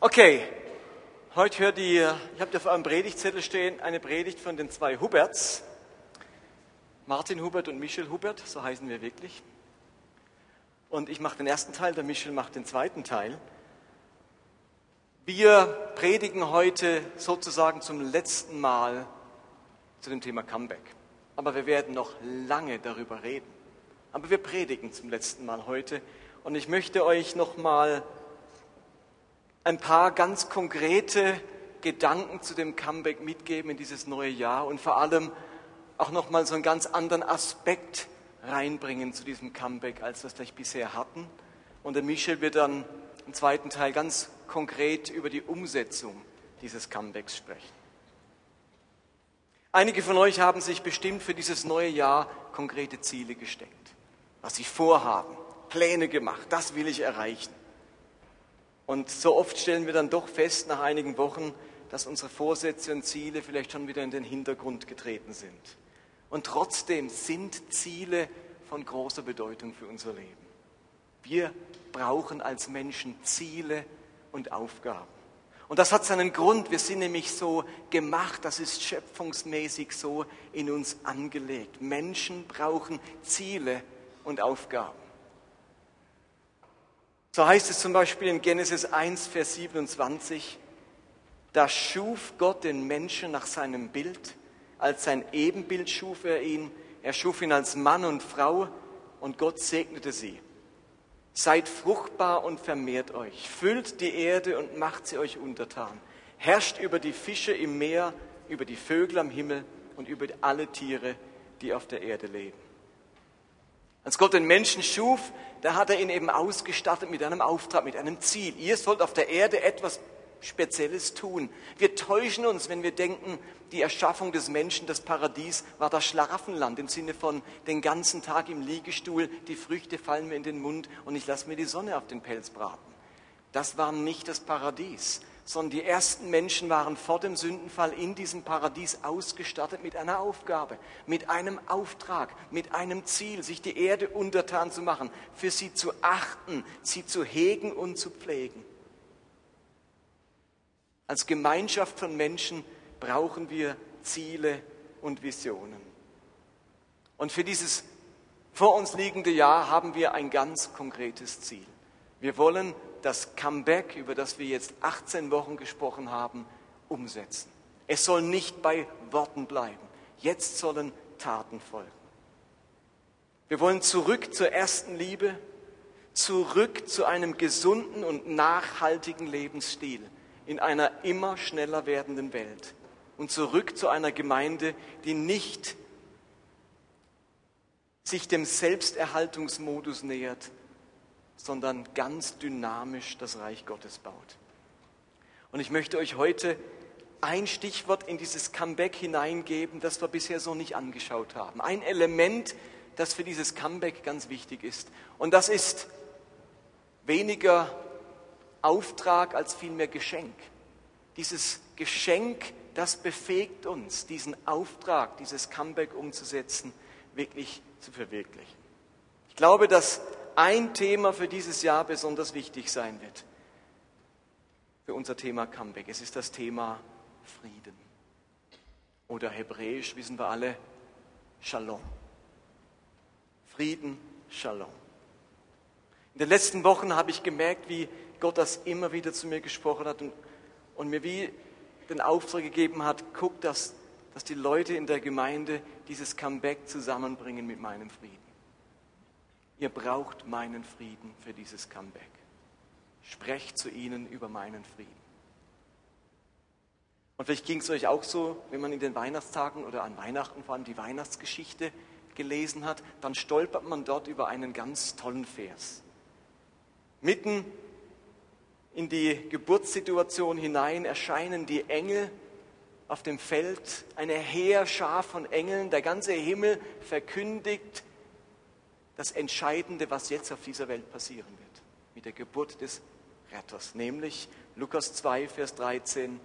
Okay, heute hört ihr, ich habe auf eurem Predigtzettel stehen, eine Predigt von den zwei Huberts. Martin Hubert und Michel Hubert, so heißen wir wirklich. Und ich mache den ersten Teil, der Michel macht den zweiten Teil. Wir predigen heute sozusagen zum letzten Mal zu dem Thema Comeback. Aber wir werden noch lange darüber reden. Aber wir predigen zum letzten Mal heute. Und ich möchte euch noch mal ein paar ganz konkrete Gedanken zu dem Comeback mitgeben in dieses neue Jahr und vor allem auch noch mal so einen ganz anderen Aspekt reinbringen zu diesem Comeback, als wir es vielleicht bisher hatten. Und der Michel wird dann im zweiten Teil ganz konkret über die Umsetzung dieses Comebacks sprechen. Einige von euch haben sich bestimmt für dieses neue Jahr konkrete Ziele gesteckt, was sie vorhaben, Pläne gemacht, das will ich erreichen. Und so oft stellen wir dann doch fest nach einigen Wochen, dass unsere Vorsätze und Ziele vielleicht schon wieder in den Hintergrund getreten sind. Und trotzdem sind Ziele von großer Bedeutung für unser Leben. Wir brauchen als Menschen Ziele und Aufgaben. Und das hat seinen Grund. Wir sind nämlich so gemacht, das ist schöpfungsmäßig so in uns angelegt. Menschen brauchen Ziele und Aufgaben. So heißt es zum Beispiel in Genesis 1, Vers 27, da schuf Gott den Menschen nach seinem Bild, als sein Ebenbild schuf er ihn, er schuf ihn als Mann und Frau und Gott segnete sie. Seid fruchtbar und vermehrt euch, füllt die Erde und macht sie euch untertan, herrscht über die Fische im Meer, über die Vögel am Himmel und über alle Tiere, die auf der Erde leben. Als Gott den Menschen schuf, da hat er ihn eben ausgestattet mit einem Auftrag, mit einem Ziel. Ihr sollt auf der Erde etwas Spezielles tun. Wir täuschen uns, wenn wir denken, die Erschaffung des Menschen, das Paradies, war das Schlaraffenland im Sinne von den ganzen Tag im Liegestuhl, die Früchte fallen mir in den Mund und ich lasse mir die Sonne auf den Pelz braten. Das war nicht das Paradies, sondern die ersten Menschen waren vor dem Sündenfall in diesem Paradies ausgestattet mit einer Aufgabe, mit einem Auftrag, mit einem Ziel, sich die Erde untertan zu machen, für sie zu achten, sie zu hegen und zu pflegen. Als Gemeinschaft von Menschen brauchen wir Ziele und Visionen. Und für dieses vor uns liegende Jahr haben wir ein ganz konkretes Ziel. Wir wollen das Comeback, über das wir jetzt 18 Wochen gesprochen haben, umsetzen. Es soll nicht bei Worten bleiben. Jetzt sollen Taten folgen. Wir wollen zurück zur ersten Liebe, zurück zu einem gesunden und nachhaltigen Lebensstil in einer immer schneller werdenden Welt und zurück zu einer Gemeinde, die nicht sich dem Selbsterhaltungsmodus nähert, sondern ganz dynamisch das Reich Gottes baut. Und ich möchte euch heute ein Stichwort in dieses Comeback hineingeben, das wir bisher so nicht angeschaut haben. Ein Element, das für dieses Comeback ganz wichtig ist. Und das ist weniger Auftrag als vielmehr Geschenk. Dieses Geschenk, das befähigt uns, diesen Auftrag, dieses Comeback umzusetzen, wirklich zu verwirklichen. Ich glaube, dass ein Thema für dieses Jahr besonders wichtig sein wird. Für unser Thema Comeback. Es ist das Thema Frieden. Oder hebräisch wissen wir alle, Shalom. Frieden, Shalom. In den letzten Wochen habe ich gemerkt, wie Gott das immer wieder zu mir gesprochen hat und, und mir wie den Auftrag gegeben hat, guck, dass, dass die Leute in der Gemeinde dieses Comeback zusammenbringen mit meinem Frieden. Ihr braucht meinen Frieden für dieses Comeback. Sprecht zu ihnen über meinen Frieden. Und vielleicht ging es euch auch so, wenn man in den Weihnachtstagen oder an Weihnachten vor allem die Weihnachtsgeschichte gelesen hat, dann stolpert man dort über einen ganz tollen Vers. Mitten in die Geburtssituation hinein erscheinen die Engel auf dem Feld, eine Heerschar von Engeln, der ganze Himmel verkündigt das Entscheidende, was jetzt auf dieser Welt passieren wird, mit der Geburt des Retters, nämlich Lukas 2, Vers 13.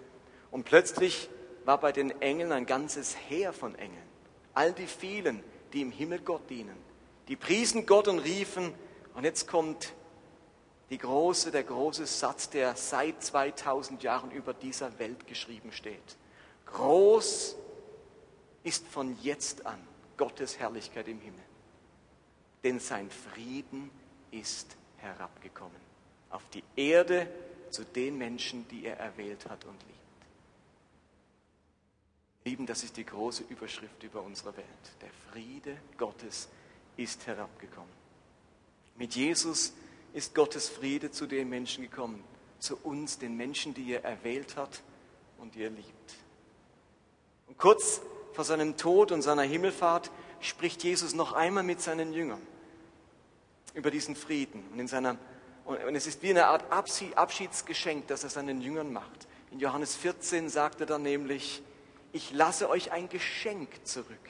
Und plötzlich war bei den Engeln ein ganzes Heer von Engeln, all die vielen, die im Himmel Gott dienen. Die priesen Gott und riefen, und jetzt kommt die große, der große Satz, der seit 2000 Jahren über dieser Welt geschrieben steht. Groß ist von jetzt an Gottes Herrlichkeit im Himmel, denn sein Frieden ist herabgekommen auf die Erde zu den Menschen, die er erwählt hat und liebt. Lieben, das ist die große Überschrift über unsere Welt. Der Friede Gottes ist herabgekommen. Mit Jesus ist Gottes Friede zu den Menschen gekommen, zu uns, den Menschen, die er erwählt hat und die er liebt. Und kurz vor seinem Tod und seiner Himmelfahrt spricht Jesus noch einmal mit seinen Jüngern über diesen Frieden. Und, in seiner, und es ist wie eine Art Abschiedsgeschenk, das er seinen Jüngern macht. In Johannes 14 sagt er dann nämlich, ich lasse euch ein Geschenk zurück.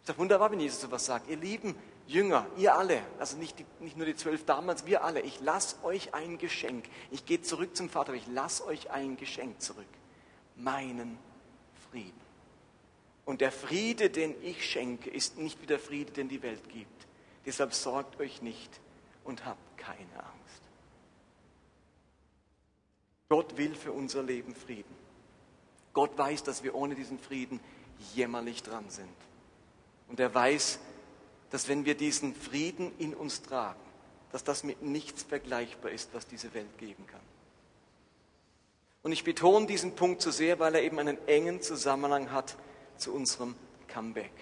Ist doch wunderbar, wenn Jesus sowas sagt. Ihr lieben Jünger, ihr alle, also nicht, die, nicht nur die zwölf damals, wir alle, ich lasse euch ein Geschenk. Ich gehe zurück zum Vater, ich lasse euch ein Geschenk zurück. Meinen Frieden. Und der Friede, den ich schenke, ist nicht wie der Friede, den die Welt gibt. Deshalb sorgt euch nicht und habt keine Angst. Gott will für unser Leben Frieden. Gott weiß, dass wir ohne diesen Frieden jämmerlich dran sind. Und er weiß, dass wenn wir diesen Frieden in uns tragen, dass das mit nichts vergleichbar ist, was diese Welt geben kann. Und ich betone diesen Punkt so sehr, weil er eben einen engen Zusammenhang hat zu unserem Comeback.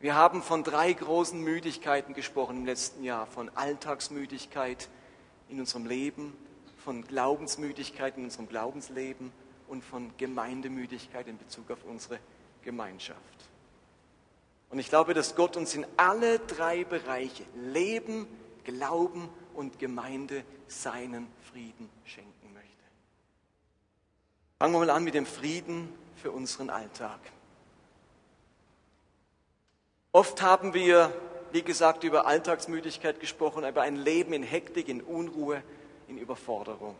Wir haben von drei großen Müdigkeiten gesprochen im letzten Jahr, von Alltagsmüdigkeit in unserem Leben, von Glaubensmüdigkeit in unserem Glaubensleben und von Gemeindemüdigkeit in Bezug auf unsere Gemeinschaft. Und ich glaube, dass Gott uns in alle drei Bereiche Leben, Glauben und Gemeinde seinen Frieden schenken möchte. Fangen wir mal an mit dem Frieden für unseren Alltag. Oft haben wir, wie gesagt, über Alltagsmüdigkeit gesprochen, über ein Leben in Hektik, in Unruhe, in Überforderung.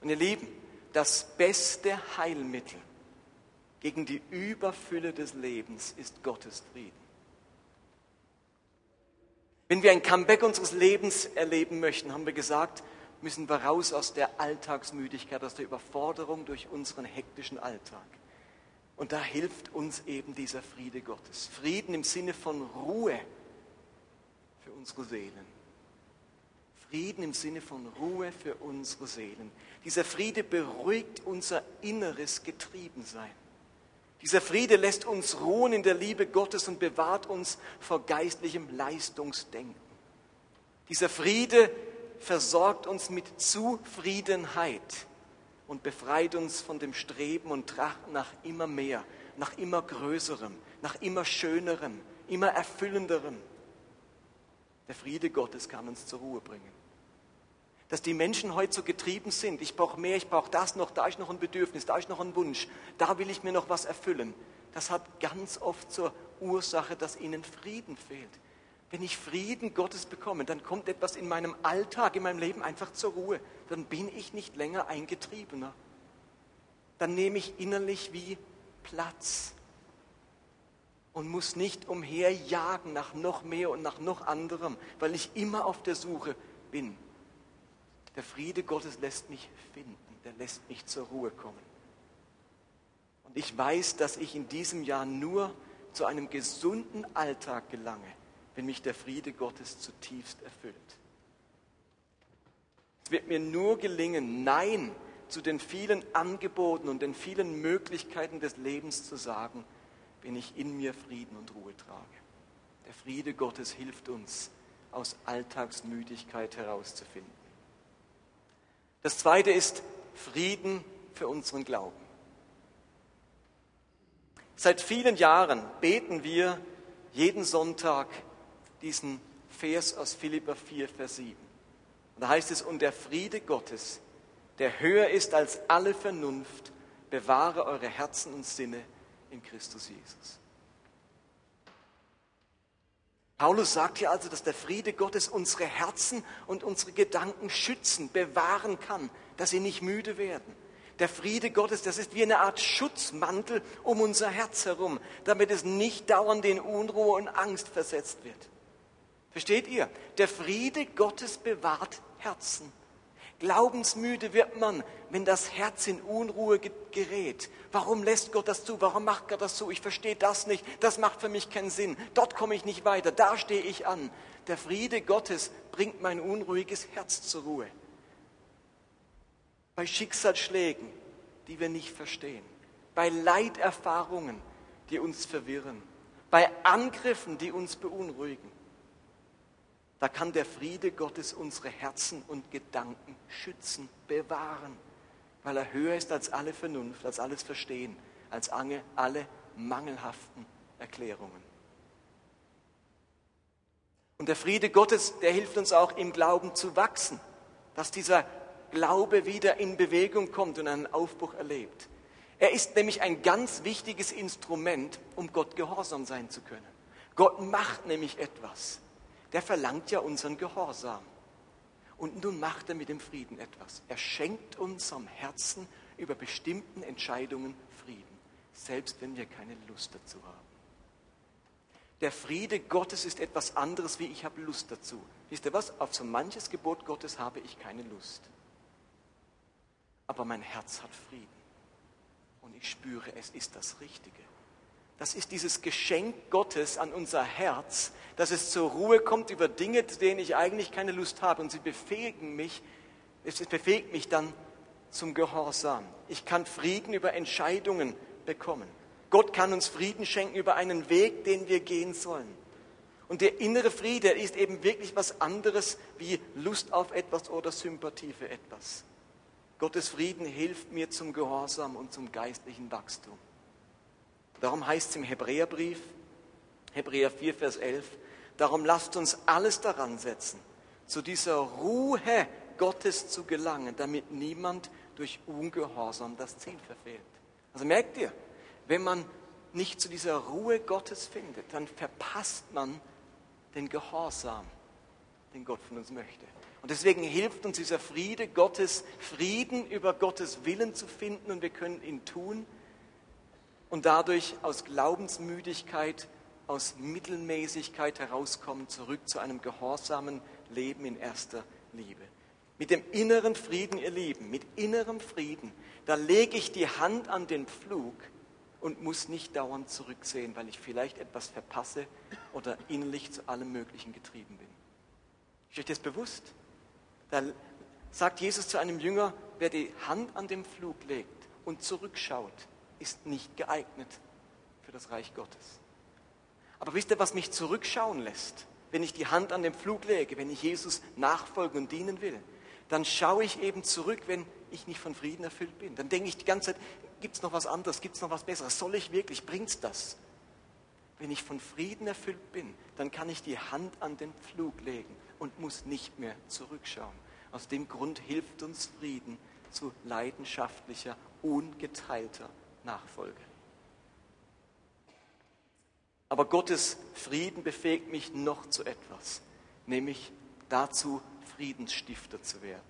Und ihr Lieben, das beste Heilmittel gegen die Überfülle des Lebens ist Gottes Frieden. Wenn wir ein Comeback unseres Lebens erleben möchten, haben wir gesagt, müssen wir raus aus der Alltagsmüdigkeit, aus der Überforderung durch unseren hektischen Alltag. Und da hilft uns eben dieser Friede Gottes. Frieden im Sinne von Ruhe für unsere Seelen. Frieden im Sinne von Ruhe für unsere Seelen. Dieser Friede beruhigt unser inneres Getriebensein. Dieser Friede lässt uns ruhen in der Liebe Gottes und bewahrt uns vor geistlichem Leistungsdenken. Dieser Friede versorgt uns mit Zufriedenheit und befreit uns von dem Streben und Trachten nach immer mehr, nach immer Größerem, nach immer Schönerem, immer Erfüllenderem. Der Friede Gottes kann uns zur Ruhe bringen. Dass die Menschen heute so getrieben sind, ich brauche mehr, ich brauche das noch, da ist noch ein Bedürfnis, da ist noch ein Wunsch, da will ich mir noch was erfüllen. Das hat ganz oft zur Ursache, dass ihnen Frieden fehlt. Wenn ich Frieden Gottes bekomme, dann kommt etwas in meinem Alltag, in meinem Leben einfach zur Ruhe. Dann bin ich nicht länger ein Getriebener. Dann nehme ich innerlich wie Platz und muss nicht umherjagen nach noch mehr und nach noch anderem, weil ich immer auf der Suche bin der Friede Gottes lässt mich finden, der lässt mich zur Ruhe kommen. Und ich weiß, dass ich in diesem Jahr nur zu einem gesunden Alltag gelange, wenn mich der Friede Gottes zutiefst erfüllt. Es wird mir nur gelingen, Nein zu den vielen Angeboten und den vielen Möglichkeiten des Lebens zu sagen, wenn ich in mir Frieden und Ruhe trage. Der Friede Gottes hilft uns, aus Alltagsmüdigkeit herauszufinden. Das zweite ist Frieden für unseren Glauben. Seit vielen Jahren beten wir jeden Sonntag diesen Vers aus Philippa 4, Vers 7. Und da heißt es, und der Friede Gottes, der höher ist als alle Vernunft, bewahre eure Herzen und Sinne in Christus Jesus. Paulus sagt hier also, dass der Friede Gottes unsere Herzen und unsere Gedanken schützen, bewahren kann, dass sie nicht müde werden. Der Friede Gottes, das ist wie eine Art Schutzmantel um unser Herz herum, damit es nicht dauernd in Unruhe und Angst versetzt wird. Versteht ihr? Der Friede Gottes bewahrt Herzen. Glaubensmüde wird man, wenn das Herz in Unruhe gerät. Warum lässt Gott das zu? Warum macht Gott das zu? Ich verstehe das nicht. Das macht für mich keinen Sinn. Dort komme ich nicht weiter. Da stehe ich an. Der Friede Gottes bringt mein unruhiges Herz zur Ruhe. Bei Schicksalsschlägen, die wir nicht verstehen. Bei Leiterfahrungen, die uns verwirren. Bei Angriffen, die uns beunruhigen da kann der Friede Gottes unsere Herzen und Gedanken schützen, bewahren, weil er höher ist als alle Vernunft, als alles Verstehen, als alle mangelhaften Erklärungen. Und der Friede Gottes, der hilft uns auch im Glauben zu wachsen, dass dieser Glaube wieder in Bewegung kommt und einen Aufbruch erlebt. Er ist nämlich ein ganz wichtiges Instrument, um Gott gehorsam sein zu können. Gott macht nämlich etwas der verlangt ja unseren Gehorsam. Und nun macht er mit dem Frieden etwas. Er schenkt unserem Herzen über bestimmten Entscheidungen Frieden, selbst wenn wir keine Lust dazu haben. Der Friede Gottes ist etwas anderes, wie ich habe Lust dazu. Wisst ihr was? Auf so manches Gebot Gottes habe ich keine Lust. Aber mein Herz hat Frieden. Und ich spüre, es ist das Richtige. Das ist dieses Geschenk Gottes an unser Herz, dass es zur Ruhe kommt über Dinge, zu denen ich eigentlich keine Lust habe. Und sie befähigen mich, es befähigt mich dann zum Gehorsam. Ich kann Frieden über Entscheidungen bekommen. Gott kann uns Frieden schenken über einen Weg, den wir gehen sollen. Und der innere Friede ist eben wirklich was anderes wie Lust auf etwas oder Sympathie für etwas. Gottes Frieden hilft mir zum Gehorsam und zum geistlichen Wachstum. Darum heißt es im Hebräerbrief, Hebräer 4, Vers 11, darum lasst uns alles daran setzen, zu dieser Ruhe Gottes zu gelangen, damit niemand durch Ungehorsam das Ziel verfehlt. Also merkt ihr, wenn man nicht zu dieser Ruhe Gottes findet, dann verpasst man den Gehorsam, den Gott von uns möchte. Und deswegen hilft uns dieser Friede Gottes, Frieden über Gottes Willen zu finden und wir können ihn tun, und dadurch aus Glaubensmüdigkeit, aus Mittelmäßigkeit herauskommen, zurück zu einem gehorsamen Leben in erster Liebe. Mit dem inneren Frieden, ihr Lieben, mit innerem Frieden, da lege ich die Hand an den Pflug und muss nicht dauernd zurücksehen, weil ich vielleicht etwas verpasse oder innerlich zu allem Möglichen getrieben bin. Ist euch das bewusst? Da sagt Jesus zu einem Jünger, wer die Hand an den Pflug legt und zurückschaut, ist nicht geeignet für das Reich Gottes. Aber wisst ihr, was mich zurückschauen lässt, wenn ich die Hand an den Flug lege, wenn ich Jesus nachfolgen und dienen will? Dann schaue ich eben zurück, wenn ich nicht von Frieden erfüllt bin. Dann denke ich die ganze Zeit, gibt es noch was anderes, gibt es noch was Besseres? Soll ich wirklich, bringt das? Wenn ich von Frieden erfüllt bin, dann kann ich die Hand an den Pflug legen und muss nicht mehr zurückschauen. Aus dem Grund hilft uns Frieden zu leidenschaftlicher, ungeteilter nachfolge. Aber Gottes Frieden befähigt mich noch zu etwas, nämlich dazu, Friedensstifter zu werden.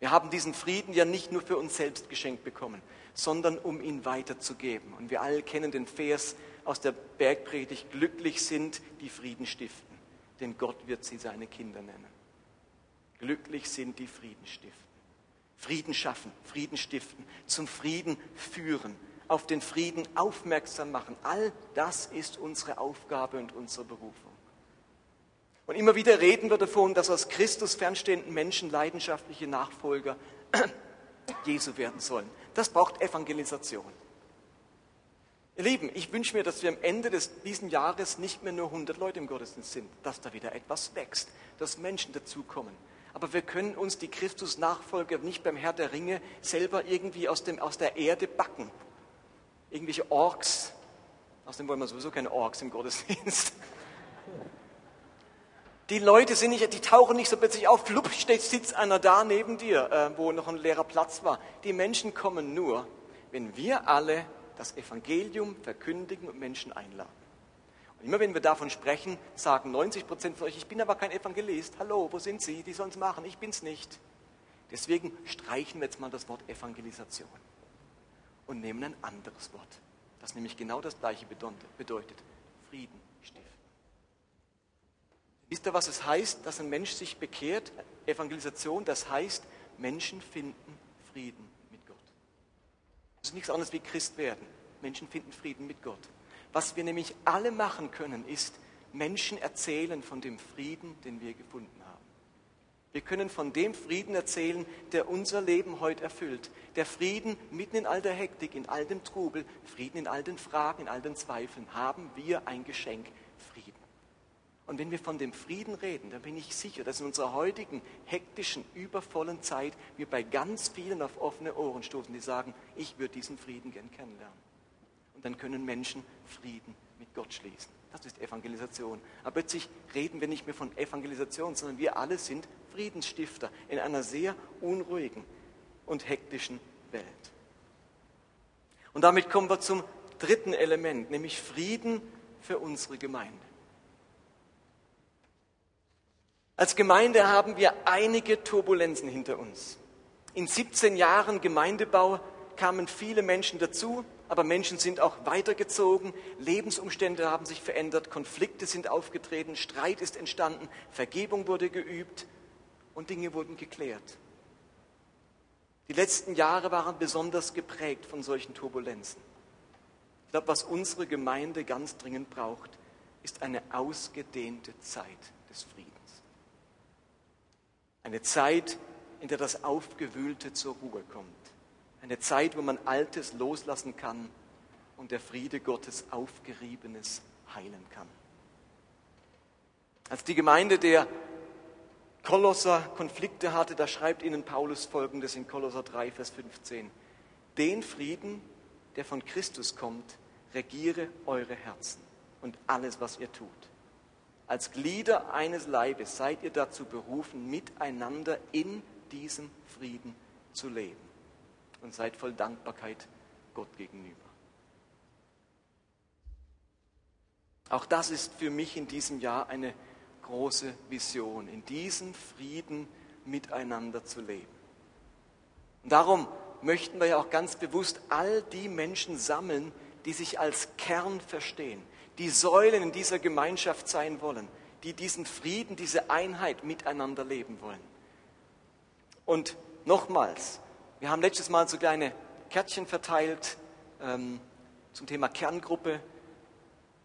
Wir haben diesen Frieden ja nicht nur für uns selbst geschenkt bekommen, sondern um ihn weiterzugeben. Und wir alle kennen den Vers aus der Bergpredigt, glücklich sind die Frieden stiften, denn Gott wird sie seine Kinder nennen. Glücklich sind die Frieden stiften. Frieden schaffen, Frieden stiften, zum Frieden führen, auf den Frieden aufmerksam machen. All das ist unsere Aufgabe und unsere Berufung. Und immer wieder reden wir davon, dass aus Christus fernstehenden Menschen leidenschaftliche Nachfolger Jesu werden sollen. Das braucht Evangelisation. Ihr Lieben, ich wünsche mir, dass wir am Ende des, diesen Jahres nicht mehr nur 100 Leute im Gottesdienst sind, dass da wieder etwas wächst, dass Menschen dazukommen, aber wir können uns die Christus-Nachfolger nicht beim Herr der Ringe selber irgendwie aus, dem, aus der Erde backen. Irgendwelche Orks. Außerdem wollen wir sowieso keine Orks im Gottesdienst. Die Leute sind nicht, die tauchen nicht so plötzlich auf, flupp, sitzt einer da neben dir, äh, wo noch ein leerer Platz war. Die Menschen kommen nur, wenn wir alle das Evangelium verkündigen und Menschen einladen. Immer wenn wir davon sprechen, sagen 90 Prozent von euch, ich bin aber kein Evangelist. Hallo, wo sind Sie? Die sollen es machen, ich bin es nicht. Deswegen streichen wir jetzt mal das Wort Evangelisation und nehmen ein anderes Wort, das nämlich genau das gleiche bedeutet. Frieden stiften. Wisst ihr, was es heißt, dass ein Mensch sich bekehrt? Evangelisation, das heißt, Menschen finden Frieden mit Gott. Das ist nichts anderes wie Christ werden. Menschen finden Frieden mit Gott. Was wir nämlich alle machen können, ist Menschen erzählen von dem Frieden, den wir gefunden haben. Wir können von dem Frieden erzählen, der unser Leben heute erfüllt. Der Frieden mitten in all der Hektik, in all dem Trubel, Frieden in all den Fragen, in all den Zweifeln, haben wir ein Geschenk, Frieden. Und wenn wir von dem Frieden reden, dann bin ich sicher, dass in unserer heutigen hektischen, übervollen Zeit wir bei ganz vielen auf offene Ohren stoßen, die sagen, ich würde diesen Frieden gern kennenlernen. Dann können Menschen Frieden mit Gott schließen. Das ist Evangelisation. Aber plötzlich reden wir nicht mehr von Evangelisation, sondern wir alle sind Friedensstifter in einer sehr unruhigen und hektischen Welt. Und damit kommen wir zum dritten Element, nämlich Frieden für unsere Gemeinde. Als Gemeinde haben wir einige Turbulenzen hinter uns. In 17 Jahren Gemeindebau kamen viele Menschen dazu, aber Menschen sind auch weitergezogen, Lebensumstände haben sich verändert, Konflikte sind aufgetreten, Streit ist entstanden, Vergebung wurde geübt und Dinge wurden geklärt. Die letzten Jahre waren besonders geprägt von solchen Turbulenzen. Ich glaube, was unsere Gemeinde ganz dringend braucht, ist eine ausgedehnte Zeit des Friedens. Eine Zeit, in der das Aufgewühlte zur Ruhe kommt. Eine Zeit, wo man Altes loslassen kann und der Friede Gottes Aufgeriebenes heilen kann. Als die Gemeinde der Kolosser Konflikte hatte, da schreibt ihnen Paulus folgendes in Kolosser 3, Vers 15. Den Frieden, der von Christus kommt, regiere eure Herzen und alles, was ihr tut. Als Glieder eines Leibes seid ihr dazu berufen, miteinander in diesem Frieden zu leben und seid voll Dankbarkeit Gott gegenüber. Auch das ist für mich in diesem Jahr eine große Vision, in diesem Frieden miteinander zu leben. Und darum möchten wir ja auch ganz bewusst all die Menschen sammeln, die sich als Kern verstehen, die Säulen in dieser Gemeinschaft sein wollen, die diesen Frieden, diese Einheit miteinander leben wollen. Und nochmals, wir haben letztes Mal so kleine Kärtchen verteilt ähm, zum Thema Kerngruppe.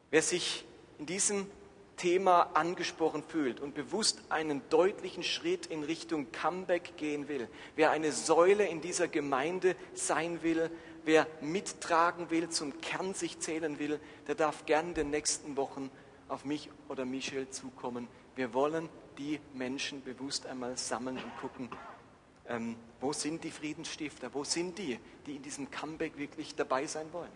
Wer sich in diesem Thema angesprochen fühlt und bewusst einen deutlichen Schritt in Richtung Comeback gehen will, wer eine Säule in dieser Gemeinde sein will, wer mittragen will, zum Kern sich zählen will, der darf gern in den nächsten Wochen auf mich oder Michel zukommen. Wir wollen die Menschen bewusst einmal sammeln und gucken, ähm, wo sind die Friedensstifter, wo sind die, die in diesem Comeback wirklich dabei sein wollen.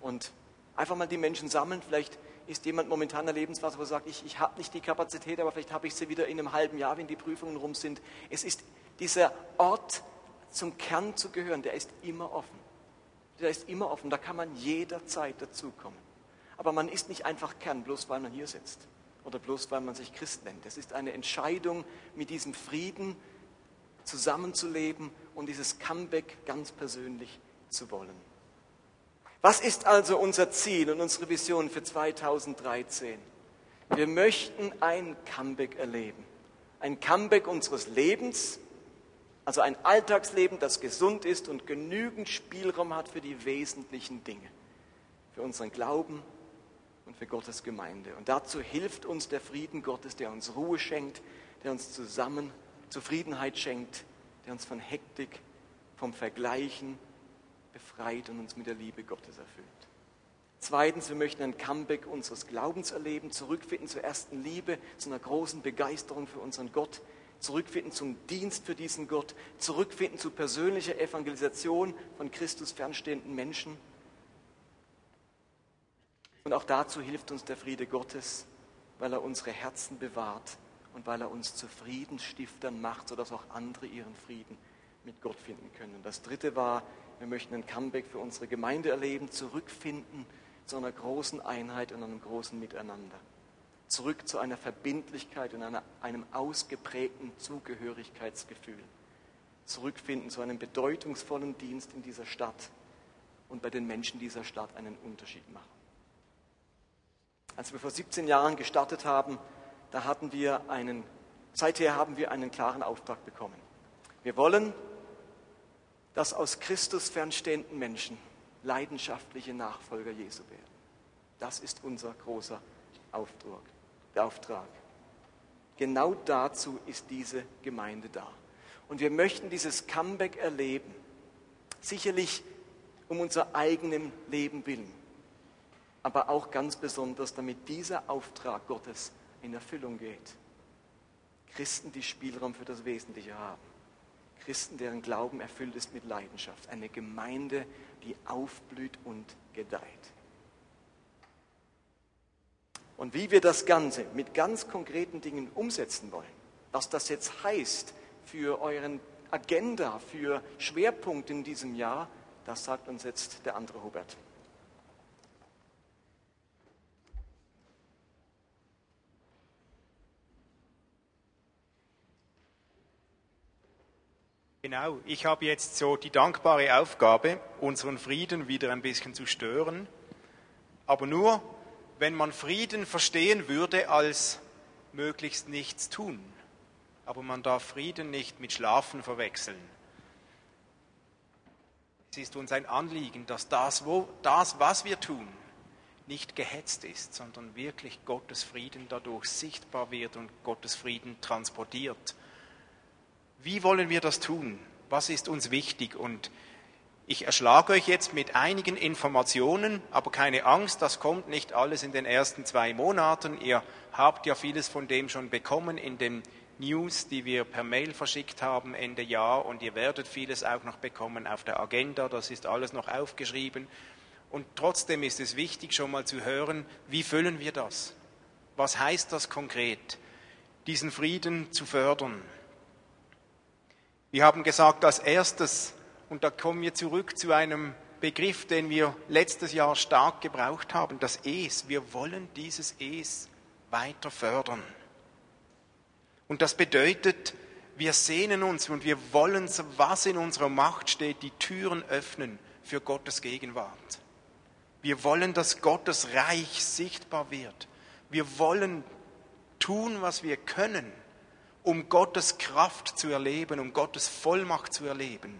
Und einfach mal die Menschen sammeln, vielleicht ist jemand momentan in der Lebensphase, wo er sagt, ich, ich habe nicht die Kapazität, aber vielleicht habe ich sie wieder in einem halben Jahr, wenn die Prüfungen rum sind. Es ist dieser Ort, zum Kern zu gehören, der ist immer offen. Der ist immer offen, da kann man jederzeit dazukommen. Aber man ist nicht einfach Kern, bloß weil man hier sitzt oder bloß weil man sich Christ nennt. Es ist eine Entscheidung, mit diesem Frieden zusammenzuleben und dieses Comeback ganz persönlich zu wollen. Was ist also unser Ziel und unsere Vision für 2013? Wir möchten ein Comeback erleben. Ein Comeback unseres Lebens, also ein Alltagsleben, das gesund ist und genügend Spielraum hat für die wesentlichen Dinge, für unseren Glauben und für Gottes Gemeinde. Und dazu hilft uns der Frieden Gottes, der uns Ruhe schenkt, der uns zusammen Zufriedenheit schenkt, der uns von Hektik, vom Vergleichen, befreit und uns mit der Liebe Gottes erfüllt. Zweitens, wir möchten ein Comeback unseres Glaubens erleben, zurückfinden zur ersten Liebe, zu einer großen Begeisterung für unseren Gott, zurückfinden zum Dienst für diesen Gott, zurückfinden zu persönlicher Evangelisation von Christus fernstehenden Menschen. Und auch dazu hilft uns der Friede Gottes, weil er unsere Herzen bewahrt und weil er uns zu Friedensstiftern macht, sodass auch andere ihren Frieden mit Gott finden können. Und das dritte war, wir möchten ein Comeback für unsere Gemeinde erleben, zurückfinden zu einer großen Einheit und einem großen Miteinander. Zurück zu einer Verbindlichkeit und einer, einem ausgeprägten Zugehörigkeitsgefühl. Zurückfinden zu einem bedeutungsvollen Dienst in dieser Stadt und bei den Menschen dieser Stadt einen Unterschied machen. Als wir vor 17 Jahren gestartet haben, da hatten wir einen Seither haben wir einen klaren Auftrag bekommen. Wir wollen, dass aus Christus fernstehenden Menschen leidenschaftliche Nachfolger Jesu werden. Das ist unser großer Auftrag. Auftrag. Genau dazu ist diese Gemeinde da. Und wir möchten dieses Comeback erleben. Sicherlich um unser eigenem Leben willen, aber auch ganz besonders, damit dieser Auftrag Gottes in Erfüllung geht. Christen, die Spielraum für das Wesentliche haben. Christen, deren Glauben erfüllt ist mit Leidenschaft. Eine Gemeinde, die aufblüht und gedeiht. Und wie wir das Ganze mit ganz konkreten Dingen umsetzen wollen, was das jetzt heißt für euren Agenda, für Schwerpunkt in diesem Jahr, das sagt uns jetzt der andere Hubert. Genau, ich habe jetzt so die dankbare Aufgabe, unseren Frieden wieder ein bisschen zu stören, aber nur, wenn man Frieden verstehen würde als möglichst nichts tun. Aber man darf Frieden nicht mit Schlafen verwechseln. Es ist uns ein Anliegen, dass das, wo, das was wir tun, nicht gehetzt ist, sondern wirklich Gottes Frieden dadurch sichtbar wird und Gottes Frieden transportiert. Wie wollen wir das tun? Was ist uns wichtig? Und ich erschlage euch jetzt mit einigen Informationen, aber keine Angst, das kommt nicht alles in den ersten zwei Monaten. Ihr habt ja vieles von dem schon bekommen in den News, die wir per Mail verschickt haben Ende Jahr und ihr werdet vieles auch noch bekommen auf der Agenda, das ist alles noch aufgeschrieben. Und trotzdem ist es wichtig schon mal zu hören, wie füllen wir das? Was heißt das konkret, diesen Frieden zu fördern? Wir haben gesagt, als erstes, und da kommen wir zurück zu einem Begriff, den wir letztes Jahr stark gebraucht haben, das Es. Wir wollen dieses Es weiter fördern. Und das bedeutet, wir sehnen uns und wir wollen, was in unserer Macht steht, die Türen öffnen für Gottes Gegenwart. Wir wollen, dass Gottes Reich sichtbar wird. Wir wollen tun, was wir können, um Gottes Kraft zu erleben, um Gottes Vollmacht zu erleben.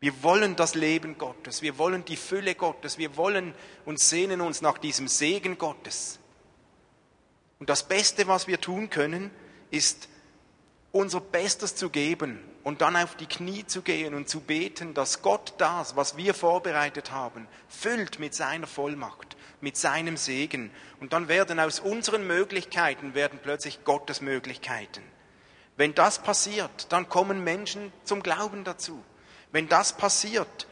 Wir wollen das Leben Gottes, wir wollen die Fülle Gottes, wir wollen und sehnen uns nach diesem Segen Gottes. Und das Beste, was wir tun können, ist unser Bestes zu geben und dann auf die Knie zu gehen und zu beten, dass Gott das, was wir vorbereitet haben, füllt mit seiner Vollmacht mit seinem Segen. Und dann werden aus unseren Möglichkeiten werden plötzlich Gottes Möglichkeiten. Wenn das passiert, dann kommen Menschen zum Glauben dazu. Wenn das passiert,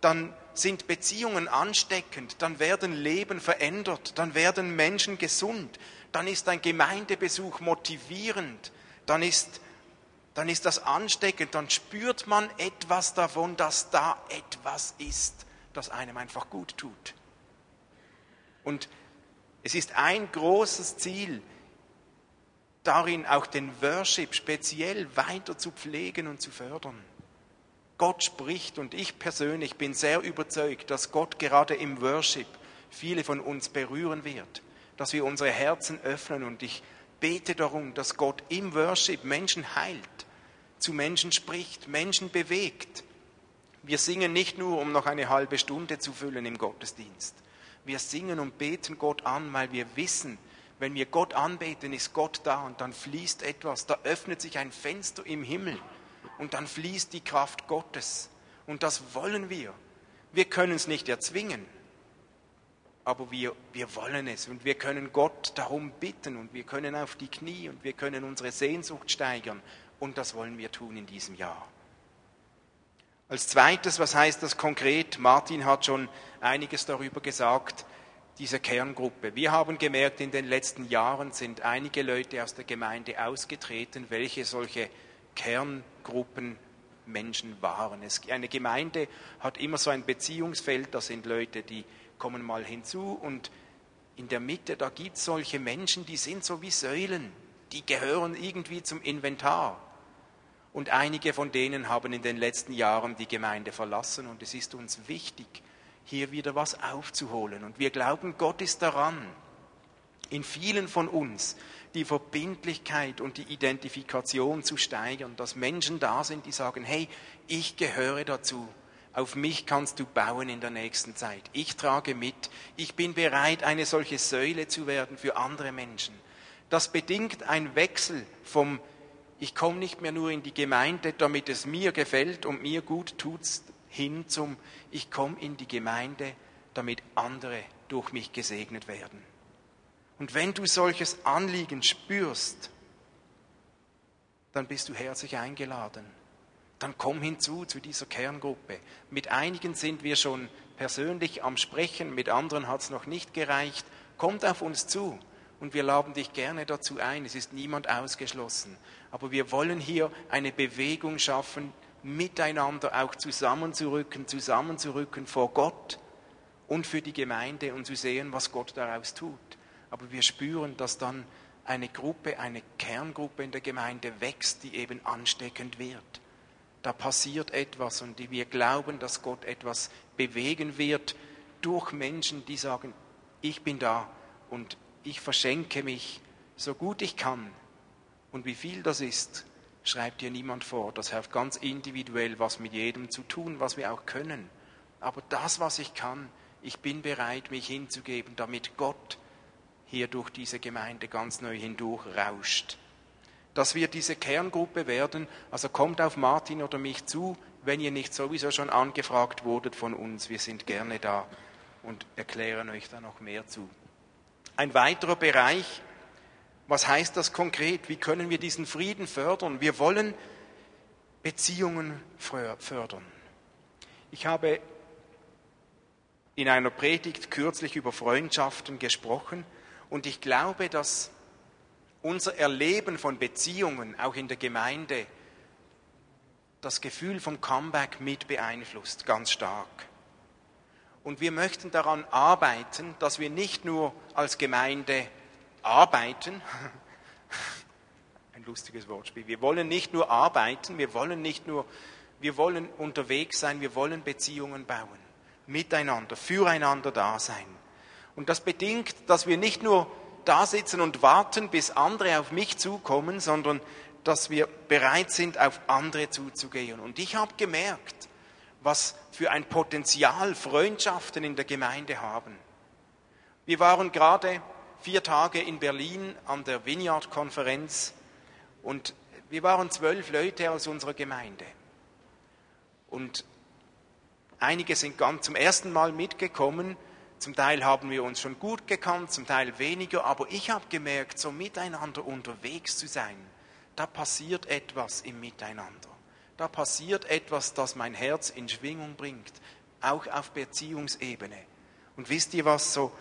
dann sind Beziehungen ansteckend, dann werden Leben verändert, dann werden Menschen gesund, dann ist ein Gemeindebesuch motivierend, dann ist, dann ist das ansteckend, dann spürt man etwas davon, dass da etwas ist, das einem einfach gut tut. Und es ist ein großes Ziel, darin auch den Worship speziell weiter zu pflegen und zu fördern. Gott spricht und ich persönlich bin sehr überzeugt, dass Gott gerade im Worship viele von uns berühren wird, dass wir unsere Herzen öffnen und ich bete darum, dass Gott im Worship Menschen heilt, zu Menschen spricht, Menschen bewegt. Wir singen nicht nur, um noch eine halbe Stunde zu füllen im Gottesdienst, wir singen und beten Gott an, weil wir wissen, wenn wir Gott anbeten, ist Gott da und dann fließt etwas, da öffnet sich ein Fenster im Himmel und dann fließt die Kraft Gottes. Und das wollen wir. Wir können es nicht erzwingen, aber wir, wir wollen es und wir können Gott darum bitten und wir können auf die Knie und wir können unsere Sehnsucht steigern und das wollen wir tun in diesem Jahr. Als zweites, was heißt das konkret? Martin hat schon einiges darüber gesagt, diese Kerngruppe. Wir haben gemerkt, in den letzten Jahren sind einige Leute aus der Gemeinde ausgetreten, welche solche Kerngruppen Menschen waren. Es, eine Gemeinde hat immer so ein Beziehungsfeld, da sind Leute, die kommen mal hinzu und in der Mitte, da gibt es solche Menschen, die sind so wie Säulen, die gehören irgendwie zum Inventar. Und einige von denen haben in den letzten Jahren die Gemeinde verlassen und es ist uns wichtig, hier wieder was aufzuholen. Und wir glauben, Gott ist daran. in vielen von uns die Verbindlichkeit und die Identifikation zu steigern, dass Menschen da sind, die sagen, hey, ich gehöre dazu. Auf mich kannst du bauen in der nächsten Zeit. Ich trage mit. Ich bin bereit, eine solche Säule zu werden für andere Menschen. Das bedingt ein Wechsel vom ich komme nicht mehr nur in die Gemeinde, damit es mir gefällt und mir gut tut, hin zum ich komme in die Gemeinde, damit andere durch mich gesegnet werden. Und wenn du solches Anliegen spürst, dann bist du herzlich eingeladen. Dann komm hinzu zu dieser Kerngruppe. Mit einigen sind wir schon persönlich am Sprechen, mit anderen hat es noch nicht gereicht. Kommt auf uns zu und wir laden dich gerne dazu ein. Es ist niemand ausgeschlossen. Aber wir wollen hier eine Bewegung schaffen, miteinander auch zusammenzurücken, zusammenzurücken vor Gott und für die Gemeinde und zu sehen, was Gott daraus tut aber wir spüren, dass dann eine Gruppe, eine Kerngruppe in der Gemeinde wächst, die eben ansteckend wird. Da passiert etwas und wir glauben, dass Gott etwas bewegen wird durch Menschen, die sagen, ich bin da und ich verschenke mich so gut ich kann. Und wie viel das ist, schreibt dir niemand vor. Das hat ganz individuell was mit jedem zu tun, was wir auch können. Aber das, was ich kann, ich bin bereit, mich hinzugeben, damit Gott hier durch diese Gemeinde ganz neu hindurch rauscht. Dass wir diese Kerngruppe werden, also kommt auf Martin oder mich zu, wenn ihr nicht sowieso schon angefragt wurdet von uns. Wir sind gerne da und erklären euch da noch mehr zu. Ein weiterer Bereich, was heißt das konkret? Wie können wir diesen Frieden fördern? Wir wollen Beziehungen fördern. Ich habe in einer Predigt kürzlich über Freundschaften gesprochen und ich glaube, dass unser Erleben von Beziehungen, auch in der Gemeinde, das Gefühl vom Comeback mit beeinflusst, ganz stark. Und wir möchten daran arbeiten, dass wir nicht nur als Gemeinde arbeiten, ein lustiges Wortspiel, wir wollen nicht nur arbeiten, wir wollen nicht nur, wir wollen unterwegs sein, wir wollen Beziehungen bauen, miteinander, füreinander da sein. Und das bedingt, dass wir nicht nur da sitzen und warten, bis andere auf mich zukommen, sondern dass wir bereit sind, auf andere zuzugehen. Und ich habe gemerkt, was für ein Potenzial Freundschaften in der Gemeinde haben. Wir waren gerade vier Tage in Berlin an der Vineyard-Konferenz und wir waren zwölf Leute aus unserer Gemeinde. Und einige sind ganz zum ersten Mal mitgekommen zum Teil haben wir uns schon gut gekannt, zum Teil weniger, aber ich habe gemerkt, so miteinander unterwegs zu sein, da passiert etwas im Miteinander. Da passiert etwas, das mein Herz in Schwingung bringt, auch auf Beziehungsebene. Und wisst ihr was, so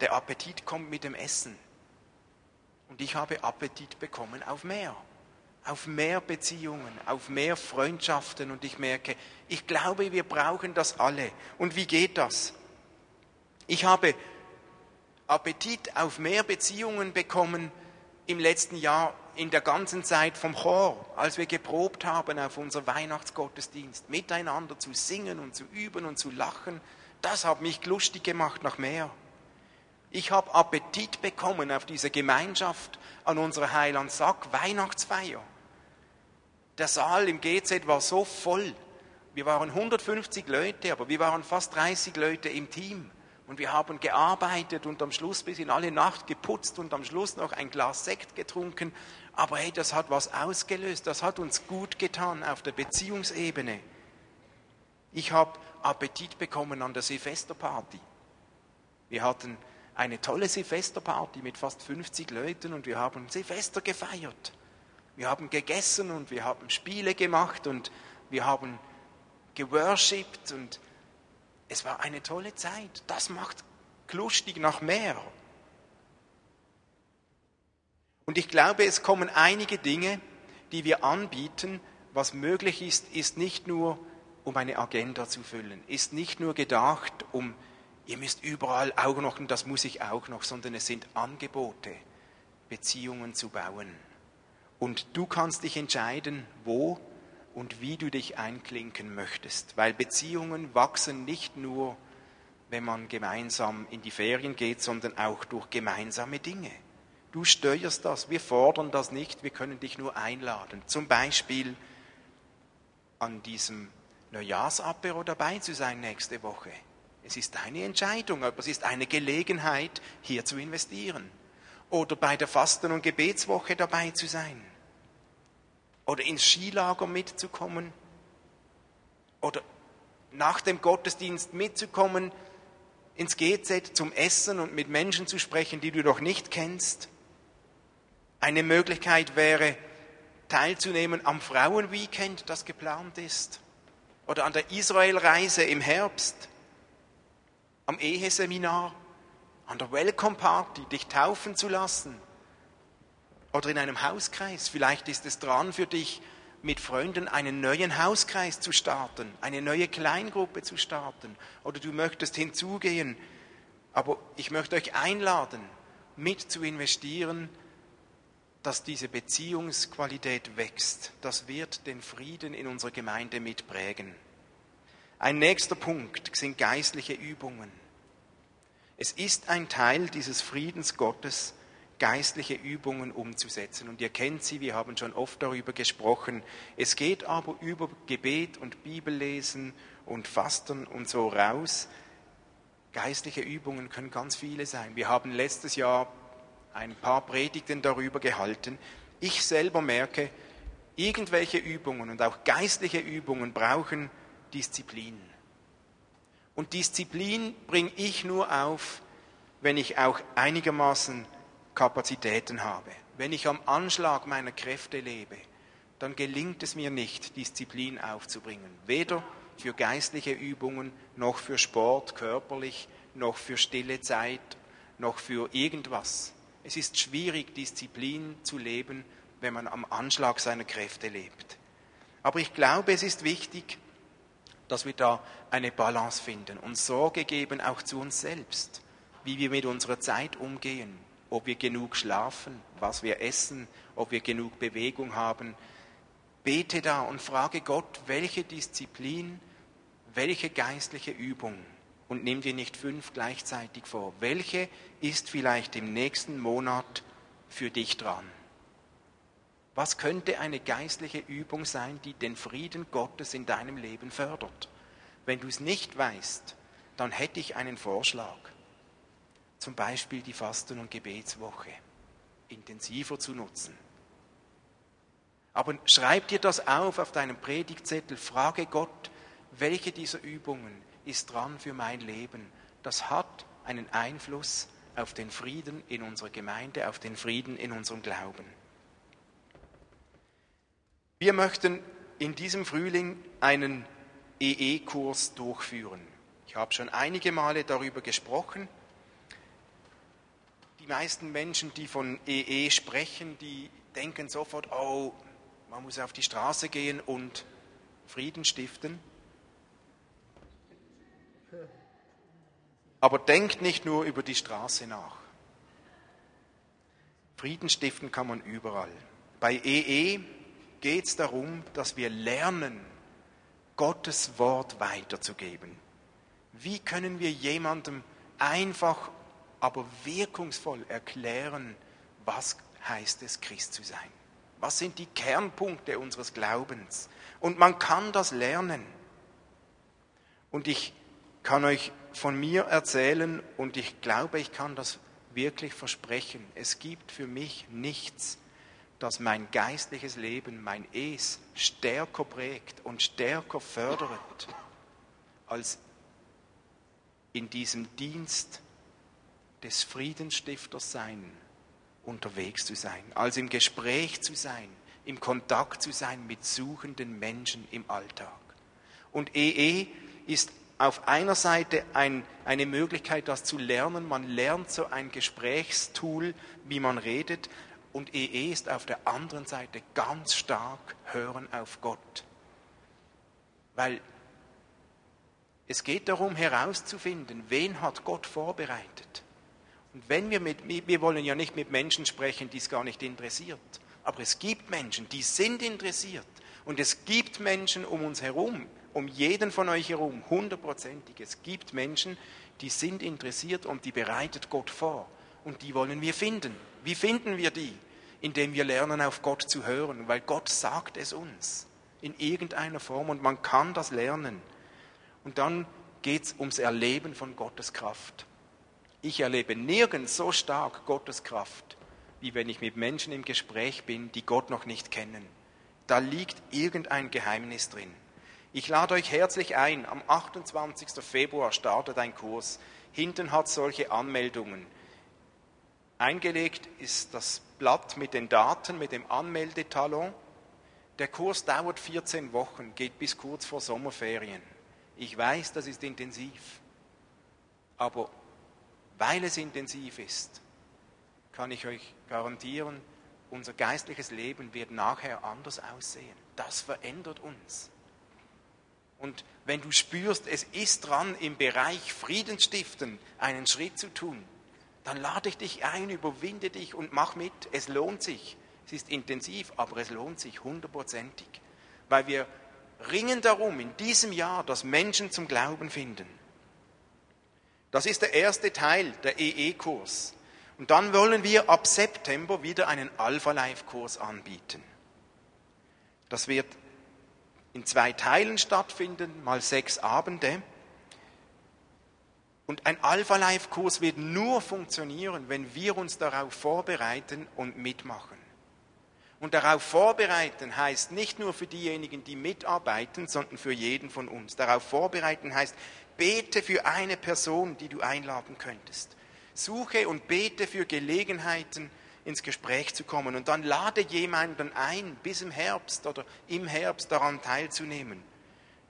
der Appetit kommt mit dem Essen. Und ich habe Appetit bekommen auf mehr, auf mehr Beziehungen, auf mehr Freundschaften. Und ich merke, ich glaube, wir brauchen das alle. Und wie geht das? Ich habe Appetit auf mehr Beziehungen bekommen im letzten Jahr in der ganzen Zeit vom Chor, als wir geprobt haben auf unser Weihnachtsgottesdienst, miteinander zu singen und zu üben und zu lachen. Das hat mich lustig gemacht nach mehr. Ich habe Appetit bekommen auf diese Gemeinschaft an unserer Heiland Sack Weihnachtsfeier. Der Saal im GZ war so voll. Wir waren 150 Leute, aber wir waren fast 30 Leute im Team. Und wir haben gearbeitet und am Schluss bis in alle Nacht geputzt und am Schluss noch ein Glas Sekt getrunken. Aber hey, das hat was ausgelöst, das hat uns gut getan auf der Beziehungsebene. Ich habe Appetit bekommen an der Silvesterparty. Wir hatten eine tolle Silvesterparty mit fast 50 Leuten und wir haben Silvester gefeiert. Wir haben gegessen und wir haben Spiele gemacht und wir haben geworshipped und es war eine tolle Zeit. Das macht lustig nach mehr. Und ich glaube, es kommen einige Dinge, die wir anbieten. Was möglich ist, ist nicht nur, um eine Agenda zu füllen, ist nicht nur gedacht, um, ihr müsst überall auch noch, und das muss ich auch noch, sondern es sind Angebote, Beziehungen zu bauen. Und du kannst dich entscheiden, wo und wie du dich einklinken möchtest, weil Beziehungen wachsen nicht nur wenn man gemeinsam in die Ferien geht, sondern auch durch gemeinsame Dinge. Du steuerst das, wir fordern das nicht, wir können dich nur einladen. Zum Beispiel an diesem Neujahrsapero dabei zu sein nächste Woche. Es ist deine Entscheidung, aber es ist eine Gelegenheit, hier zu investieren. Oder bei der Fasten- und Gebetswoche dabei zu sein. Oder ins Skilager mitzukommen. Oder nach dem Gottesdienst mitzukommen ins GZ zum Essen und mit Menschen zu sprechen, die du doch nicht kennst. Eine Möglichkeit wäre, teilzunehmen am Frauenweekend, das geplant ist. Oder an der Israelreise im Herbst. Am Eheseminar. An der Welcome Party, dich taufen zu lassen. Oder in einem Hauskreis. Vielleicht ist es dran für dich, mit Freunden einen neuen Hauskreis zu starten, eine neue Kleingruppe zu starten. Oder du möchtest hinzugehen. Aber ich möchte euch einladen, mit zu investieren, dass diese Beziehungsqualität wächst. Das wird den Frieden in unserer Gemeinde mitprägen. Ein nächster Punkt sind geistliche Übungen. Es ist ein Teil dieses Friedens Gottes, geistliche Übungen umzusetzen. Und ihr kennt sie, wir haben schon oft darüber gesprochen. Es geht aber über Gebet und Bibellesen und Fasten und so raus. Geistliche Übungen können ganz viele sein. Wir haben letztes Jahr ein paar Predigten darüber gehalten. Ich selber merke, irgendwelche Übungen und auch geistliche Übungen brauchen Disziplin. Und Disziplin bringe ich nur auf, wenn ich auch einigermaßen Kapazitäten habe. Wenn ich am Anschlag meiner Kräfte lebe, dann gelingt es mir nicht, Disziplin aufzubringen. Weder für geistliche Übungen, noch für Sport körperlich, noch für stille Zeit, noch für irgendwas. Es ist schwierig, Disziplin zu leben, wenn man am Anschlag seiner Kräfte lebt. Aber ich glaube, es ist wichtig, dass wir da eine Balance finden und Sorge geben auch zu uns selbst, wie wir mit unserer Zeit umgehen, ob wir genug schlafen, was wir essen, ob wir genug Bewegung haben. Bete da und frage Gott, welche Disziplin, welche geistliche Übung und nimm dir nicht fünf gleichzeitig vor. Welche ist vielleicht im nächsten Monat für dich dran? Was könnte eine geistliche Übung sein, die den Frieden Gottes in deinem Leben fördert? Wenn du es nicht weißt, dann hätte ich einen Vorschlag zum Beispiel die Fasten- und Gebetswoche intensiver zu nutzen. Aber schreib dir das auf auf deinem Predigtzettel, frage Gott, welche dieser Übungen ist dran für mein Leben. Das hat einen Einfluss auf den Frieden in unserer Gemeinde, auf den Frieden in unserem Glauben. Wir möchten in diesem Frühling einen EE-Kurs durchführen. Ich habe schon einige Male darüber gesprochen meisten Menschen, die von EE sprechen, die denken sofort, oh, man muss auf die Straße gehen und Frieden stiften. Aber denkt nicht nur über die Straße nach. Frieden stiften kann man überall. Bei EE geht es darum, dass wir lernen, Gottes Wort weiterzugeben. Wie können wir jemandem einfach aber wirkungsvoll erklären, was heißt es, Christ zu sein. Was sind die Kernpunkte unseres Glaubens? Und man kann das lernen. Und ich kann euch von mir erzählen und ich glaube, ich kann das wirklich versprechen. Es gibt für mich nichts, das mein geistliches Leben, mein Es stärker prägt und stärker fördert, als in diesem Dienst des Friedensstifters sein, unterwegs zu sein, als im Gespräch zu sein, im Kontakt zu sein mit suchenden Menschen im Alltag. Und EE ist auf einer Seite ein, eine Möglichkeit, das zu lernen. Man lernt so ein Gesprächstool, wie man redet. Und EE ist auf der anderen Seite ganz stark Hören auf Gott. Weil es geht darum herauszufinden, wen hat Gott vorbereitet. Und wenn wir mit, wir wollen ja nicht mit Menschen sprechen, die es gar nicht interessiert. Aber es gibt Menschen, die sind interessiert. Und es gibt Menschen um uns herum, um jeden von euch herum, hundertprozentig. Es gibt Menschen, die sind interessiert und die bereitet Gott vor. Und die wollen wir finden. Wie finden wir die? Indem wir lernen, auf Gott zu hören, weil Gott sagt es uns in irgendeiner Form und man kann das lernen. Und dann geht es ums Erleben von Gottes Kraft. Ich erlebe nirgends so stark Gottes Kraft, wie wenn ich mit Menschen im Gespräch bin, die Gott noch nicht kennen. Da liegt irgendein Geheimnis drin. Ich lade euch herzlich ein, am 28. Februar startet ein Kurs. Hinten hat solche Anmeldungen. Eingelegt ist das Blatt mit den Daten, mit dem Anmeldetalon. Der Kurs dauert 14 Wochen, geht bis kurz vor Sommerferien. Ich weiß, das ist intensiv. Aber weil es intensiv ist, kann ich euch garantieren, unser geistliches Leben wird nachher anders aussehen. Das verändert uns. Und wenn du spürst, es ist dran, im Bereich Friedensstiften einen Schritt zu tun, dann lade ich dich ein, überwinde dich und mach mit. Es lohnt sich. Es ist intensiv, aber es lohnt sich hundertprozentig, weil wir ringen darum in diesem Jahr, dass Menschen zum Glauben finden. Das ist der erste Teil, der EE-Kurs. Und dann wollen wir ab September wieder einen Alpha-Life-Kurs anbieten. Das wird in zwei Teilen stattfinden, mal sechs Abende. Und ein Alpha-Life-Kurs wird nur funktionieren, wenn wir uns darauf vorbereiten und mitmachen. Und darauf vorbereiten heißt nicht nur für diejenigen, die mitarbeiten, sondern für jeden von uns. Darauf vorbereiten heißt, bete für eine Person, die du einladen könntest. Suche und bete für Gelegenheiten, ins Gespräch zu kommen. Und dann lade jemanden ein, bis im Herbst oder im Herbst daran teilzunehmen.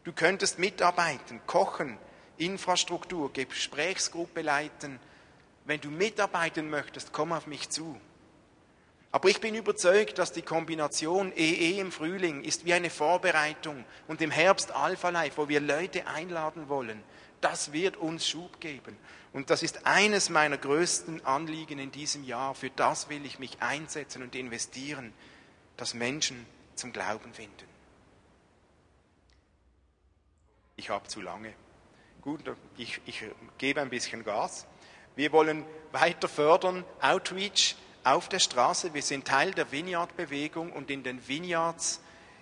Du könntest mitarbeiten, kochen, Infrastruktur, Gesprächsgruppe leiten. Wenn du mitarbeiten möchtest, komm auf mich zu. Aber ich bin überzeugt, dass die Kombination EE im Frühling ist wie eine Vorbereitung und im Herbst Alpha Life, wo wir Leute einladen wollen. Das wird uns Schub geben. Und das ist eines meiner größten Anliegen in diesem Jahr. Für das will ich mich einsetzen und investieren, dass Menschen zum Glauben finden. Ich habe zu lange. Gut, ich, ich gebe ein bisschen Gas. Wir wollen weiter fördern, Outreach, auf der Straße. Wir sind Teil der Vineyard-Bewegung und in den Vineyards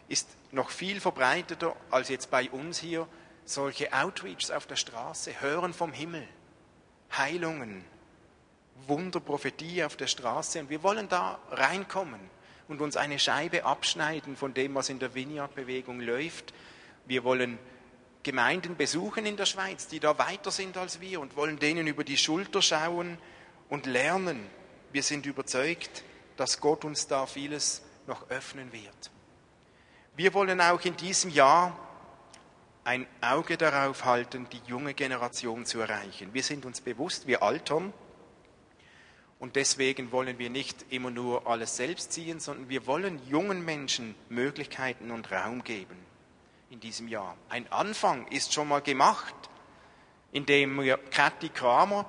ist noch viel verbreiteter als jetzt bei uns hier solche Outreaches auf der Straße, Hören vom Himmel, Heilungen, Wunderprophetie auf der Straße. Und wir wollen da reinkommen und uns eine Scheibe abschneiden von dem, was in der Vineyard-Bewegung läuft. Wir wollen Gemeinden besuchen in der Schweiz, die da weiter sind als wir und wollen denen über die Schulter schauen und lernen, wir sind überzeugt, dass Gott uns da vieles noch öffnen wird. Wir wollen auch in diesem Jahr ein Auge darauf halten, die junge Generation zu erreichen. Wir sind uns bewusst, wir altern und deswegen wollen wir nicht immer nur alles selbst ziehen, sondern wir wollen jungen Menschen Möglichkeiten und Raum geben in diesem Jahr. Ein Anfang ist schon mal gemacht, indem wir Kathi Kramer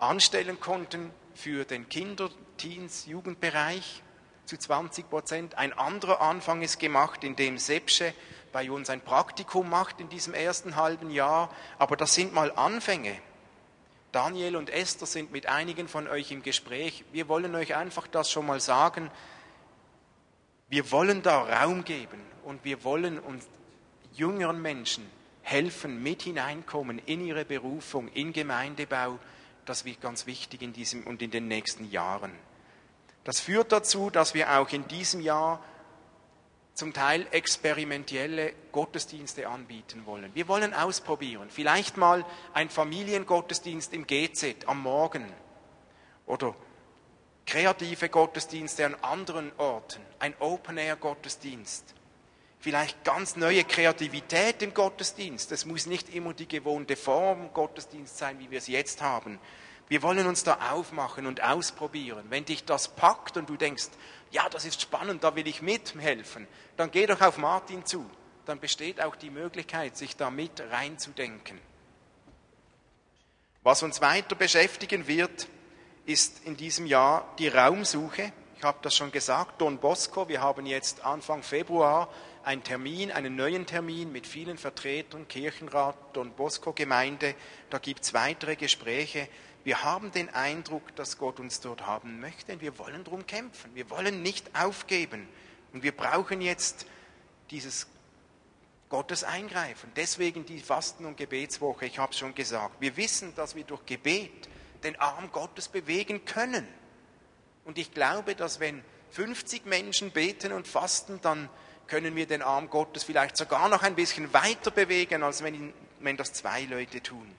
anstellen konnten für den Kinder-, Teens-, Jugendbereich zu 20 Prozent. Ein anderer Anfang ist gemacht, indem Sepsche bei uns ein Praktikum macht in diesem ersten halben Jahr. Aber das sind mal Anfänge. Daniel und Esther sind mit einigen von euch im Gespräch. Wir wollen euch einfach das schon mal sagen. Wir wollen da Raum geben und wir wollen uns jüngeren Menschen helfen, mit hineinkommen in ihre Berufung, in Gemeindebau das wird ganz wichtig in diesem und in den nächsten Jahren. Das führt dazu, dass wir auch in diesem Jahr zum Teil experimentelle Gottesdienste anbieten wollen. Wir wollen ausprobieren. Vielleicht mal ein Familiengottesdienst im GZ am Morgen oder kreative Gottesdienste an anderen Orten, ein Open-Air-Gottesdienst. Vielleicht ganz neue Kreativität im Gottesdienst. Es muss nicht immer die gewohnte Form Gottesdienst sein, wie wir es jetzt haben. Wir wollen uns da aufmachen und ausprobieren. Wenn dich das packt und du denkst, ja, das ist spannend, da will ich mithelfen, dann geh doch auf Martin zu. Dann besteht auch die Möglichkeit, sich da mit reinzudenken. Was uns weiter beschäftigen wird, ist in diesem Jahr die Raumsuche. Ich habe das schon gesagt, Don Bosco, wir haben jetzt Anfang Februar einen Termin, einen neuen Termin mit vielen Vertretern, Kirchenrat, Don Bosco Gemeinde. Da gibt es weitere Gespräche. Wir haben den Eindruck, dass Gott uns dort haben möchte und wir wollen darum kämpfen. Wir wollen nicht aufgeben. Und wir brauchen jetzt dieses Gottes Eingreifen. Deswegen die Fasten- und Gebetswoche, ich habe es schon gesagt. Wir wissen, dass wir durch Gebet den Arm Gottes bewegen können. Und ich glaube, dass wenn 50 Menschen beten und fasten, dann können wir den Arm Gottes vielleicht sogar noch ein bisschen weiter bewegen, als wenn, wenn das zwei Leute tun.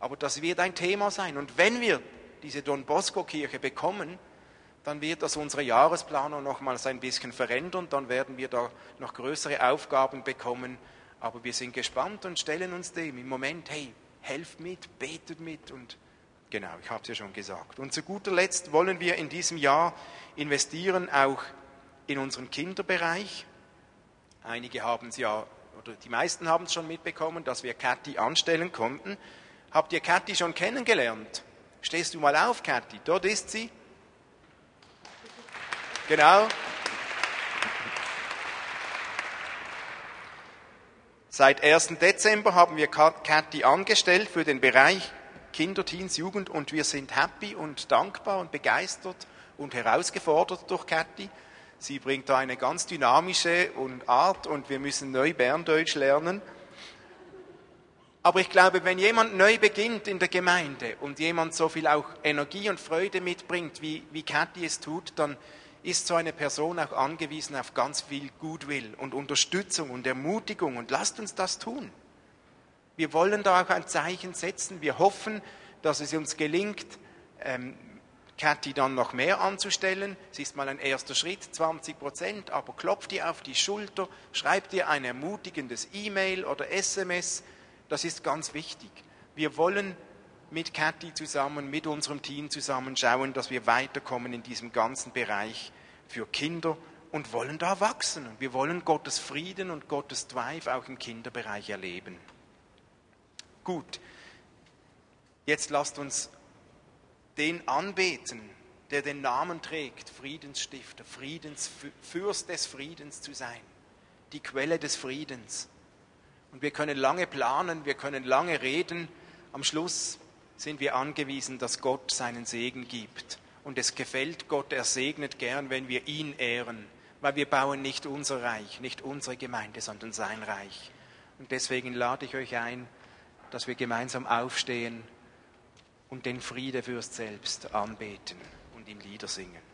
Aber das wird ein Thema sein. Und wenn wir diese Don Bosco-Kirche bekommen, dann wird das unsere Jahresplanung nochmals ein bisschen verändern. Dann werden wir da noch größere Aufgaben bekommen. Aber wir sind gespannt und stellen uns dem im Moment, hey, helft mit, betet mit und genau, ich habe es ja schon gesagt. Und zu guter Letzt wollen wir in diesem Jahr investieren auch in unseren Kinderbereich. Einige haben es ja, oder die meisten haben es schon mitbekommen, dass wir Kathi anstellen konnten. Habt ihr Kathi schon kennengelernt? Stehst du mal auf, Kathi? Dort ist sie. Genau. Seit 1. Dezember haben wir Kathi angestellt für den Bereich Kinder, Teens, Jugend und wir sind happy und dankbar und begeistert und herausgefordert durch Kathi. Sie bringt da eine ganz dynamische Art und wir müssen neu Berndeutsch lernen. Aber ich glaube, wenn jemand neu beginnt in der Gemeinde und jemand so viel auch Energie und Freude mitbringt, wie, wie Kathi es tut, dann ist so eine Person auch angewiesen auf ganz viel Goodwill und Unterstützung und Ermutigung und lasst uns das tun. Wir wollen da auch ein Zeichen setzen. Wir hoffen, dass es uns gelingt, ähm, Kathi dann noch mehr anzustellen. Es ist mal ein erster Schritt, 20 Prozent, aber klopft ihr auf die Schulter, schreibt ihr ein ermutigendes E-Mail oder SMS. Das ist ganz wichtig. Wir wollen mit Kathi zusammen, mit unserem Team zusammen schauen, dass wir weiterkommen in diesem ganzen Bereich für Kinder und wollen da wachsen. Wir wollen Gottes Frieden und Gottes Drive auch im Kinderbereich erleben. Gut, jetzt lasst uns den anbeten, der den Namen trägt, Friedensstifter, Friedensfürst des Friedens zu sein, die Quelle des Friedens. Und wir können lange planen, wir können lange reden. Am Schluss sind wir angewiesen, dass Gott seinen Segen gibt. Und es gefällt Gott, er segnet gern, wenn wir ihn ehren, weil wir bauen nicht unser Reich, nicht unsere Gemeinde, sondern sein Reich. Und deswegen lade ich euch ein, dass wir gemeinsam aufstehen und den Friede Friedefürst selbst anbeten und ihm Lieder singen.